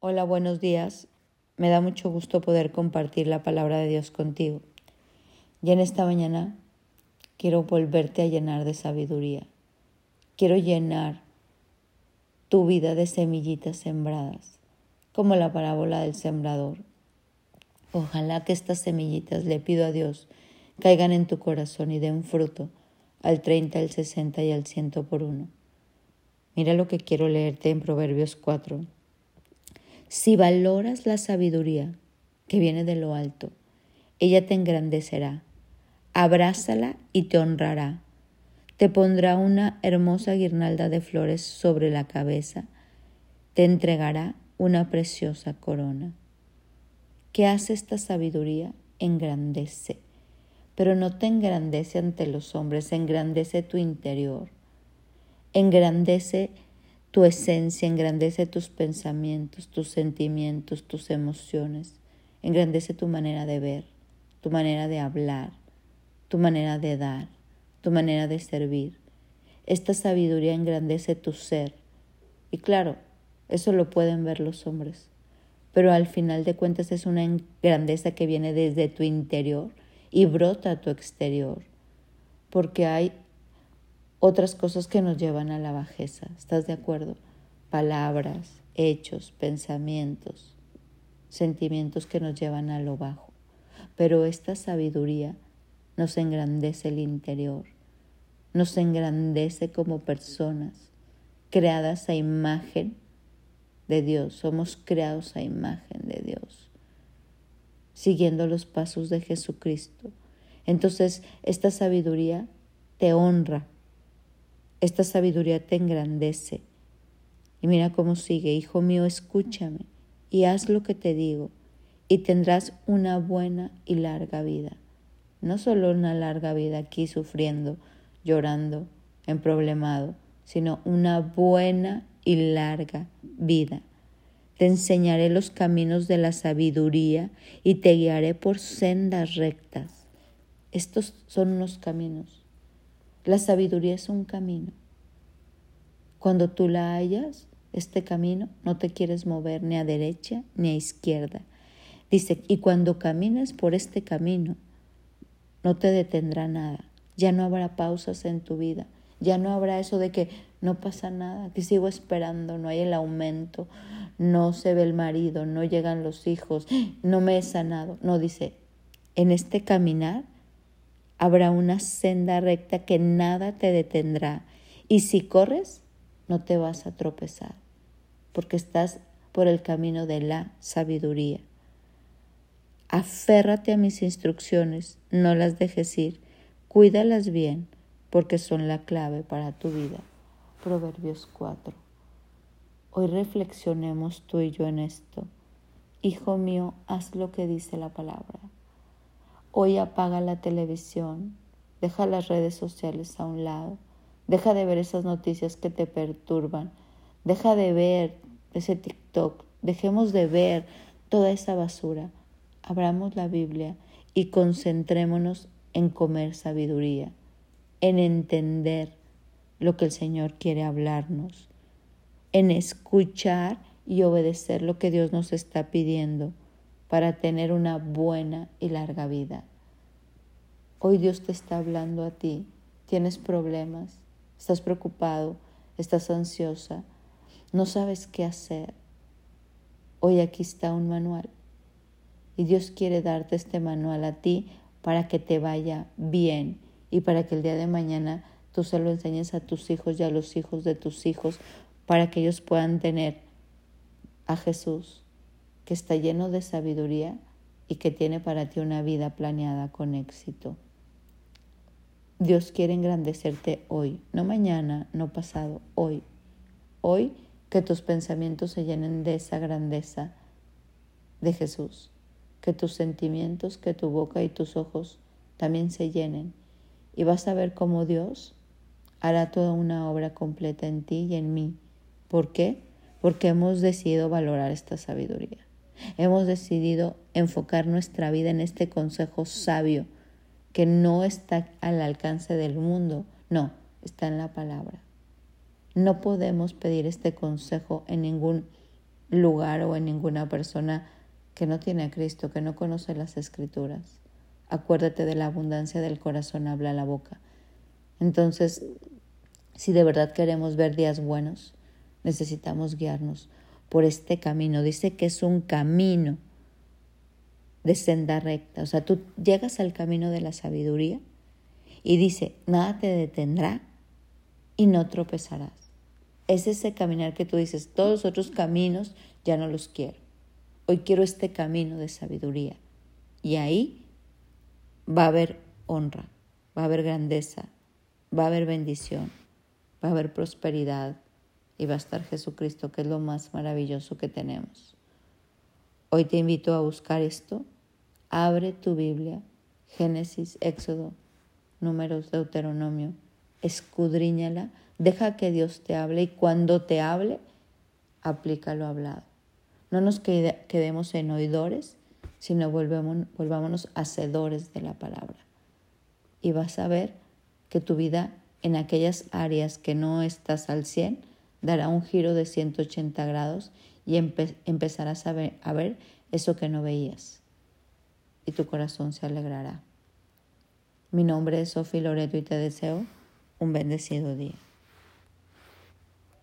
Hola, buenos días. Me da mucho gusto poder compartir la palabra de Dios contigo. Y en esta mañana quiero volverte a llenar de sabiduría. Quiero llenar tu vida de semillitas sembradas, como la parábola del sembrador. Ojalá que estas semillitas, le pido a Dios, caigan en tu corazón y den fruto al 30, al 60 y al 100 por uno. Mira lo que quiero leerte en Proverbios 4 si valoras la sabiduría que viene de lo alto, ella te engrandecerá, abrázala y te honrará. Te pondrá una hermosa guirnalda de flores sobre la cabeza, te entregará una preciosa corona. ¿Qué hace esta sabiduría? Engrandece, pero no te engrandece ante los hombres, engrandece tu interior, engrandece tu esencia, engrandece tus pensamientos, tus sentimientos, tus emociones, engrandece tu manera de ver, tu manera de hablar, tu manera de dar, tu manera de servir. Esta sabiduría engrandece tu ser. Y claro, eso lo pueden ver los hombres, pero al final de cuentas es una grandeza que viene desde tu interior y brota a tu exterior, porque hay otras cosas que nos llevan a la bajeza. ¿Estás de acuerdo? Palabras, hechos, pensamientos, sentimientos que nos llevan a lo bajo. Pero esta sabiduría nos engrandece el interior, nos engrandece como personas creadas a imagen de Dios. Somos creados a imagen de Dios, siguiendo los pasos de Jesucristo. Entonces, esta sabiduría te honra, esta sabiduría te engrandece. Y mira cómo sigue, Hijo mío, escúchame y haz lo que te digo, y tendrás una buena y larga vida. No solo una larga vida aquí sufriendo, llorando, emproblemado, sino una buena y larga vida. Te enseñaré los caminos de la sabiduría y te guiaré por sendas rectas. Estos son los caminos la sabiduría es un camino. Cuando tú la hallas, este camino, no te quieres mover ni a derecha ni a izquierda. Dice, y cuando camines por este camino, no te detendrá nada. Ya no habrá pausas en tu vida. Ya no habrá eso de que no pasa nada, que sigo esperando, no hay el aumento, no se ve el marido, no llegan los hijos, no me he sanado. No, dice, en este caminar habrá una senda recta que nada te detendrá. Y si corres, no te vas a tropezar, porque estás por el camino de la sabiduría. Aférrate a mis instrucciones, no las dejes ir, cuídalas bien, porque son la clave para tu vida. Proverbios 4. Hoy reflexionemos tú y yo en esto. Hijo mío, haz lo que dice la palabra. Hoy apaga la televisión, deja las redes sociales a un lado, deja de ver esas noticias que te perturban, deja de ver ese TikTok, dejemos de ver toda esa basura, abramos la Biblia y concentrémonos en comer sabiduría, en entender lo que el Señor quiere hablarnos, en escuchar y obedecer lo que Dios nos está pidiendo para tener una buena y larga vida. Hoy Dios te está hablando a ti, tienes problemas, estás preocupado, estás ansiosa, no sabes qué hacer. Hoy aquí está un manual y Dios quiere darte este manual a ti para que te vaya bien y para que el día de mañana tú se lo enseñes a tus hijos y a los hijos de tus hijos para que ellos puedan tener a Jesús que está lleno de sabiduría y que tiene para ti una vida planeada con éxito. Dios quiere engrandecerte hoy, no mañana, no pasado, hoy. Hoy que tus pensamientos se llenen de esa grandeza de Jesús, que tus sentimientos, que tu boca y tus ojos también se llenen y vas a ver cómo Dios hará toda una obra completa en ti y en mí. ¿Por qué? Porque hemos decidido valorar esta sabiduría. Hemos decidido enfocar nuestra vida en este consejo sabio que no está al alcance del mundo, no, está en la palabra. No podemos pedir este consejo en ningún lugar o en ninguna persona que no tiene a Cristo, que no conoce las escrituras. Acuérdate de la abundancia del corazón, habla la boca. Entonces, si de verdad queremos ver días buenos, necesitamos guiarnos por este camino. Dice que es un camino de senda recta. O sea, tú llegas al camino de la sabiduría y dice, nada te detendrá y no tropezarás. Es ese caminar que tú dices, todos los otros caminos ya no los quiero. Hoy quiero este camino de sabiduría. Y ahí va a haber honra, va a haber grandeza, va a haber bendición, va a haber prosperidad y va a estar Jesucristo, que es lo más maravilloso que tenemos. Hoy te invito a buscar esto. Abre tu Biblia, Génesis, Éxodo, Números, Deuteronomio, escudriñala, deja que Dios te hable y cuando te hable, aplica lo hablado. No nos quedemos en oidores, sino volvámonos hacedores de la palabra. Y vas a ver que tu vida en aquellas áreas que no estás al 100 dará un giro de 180 grados y empezarás a ver, a ver eso que no veías. Y tu corazón se alegrará. Mi nombre es Sofía Loreto y te deseo un bendecido día.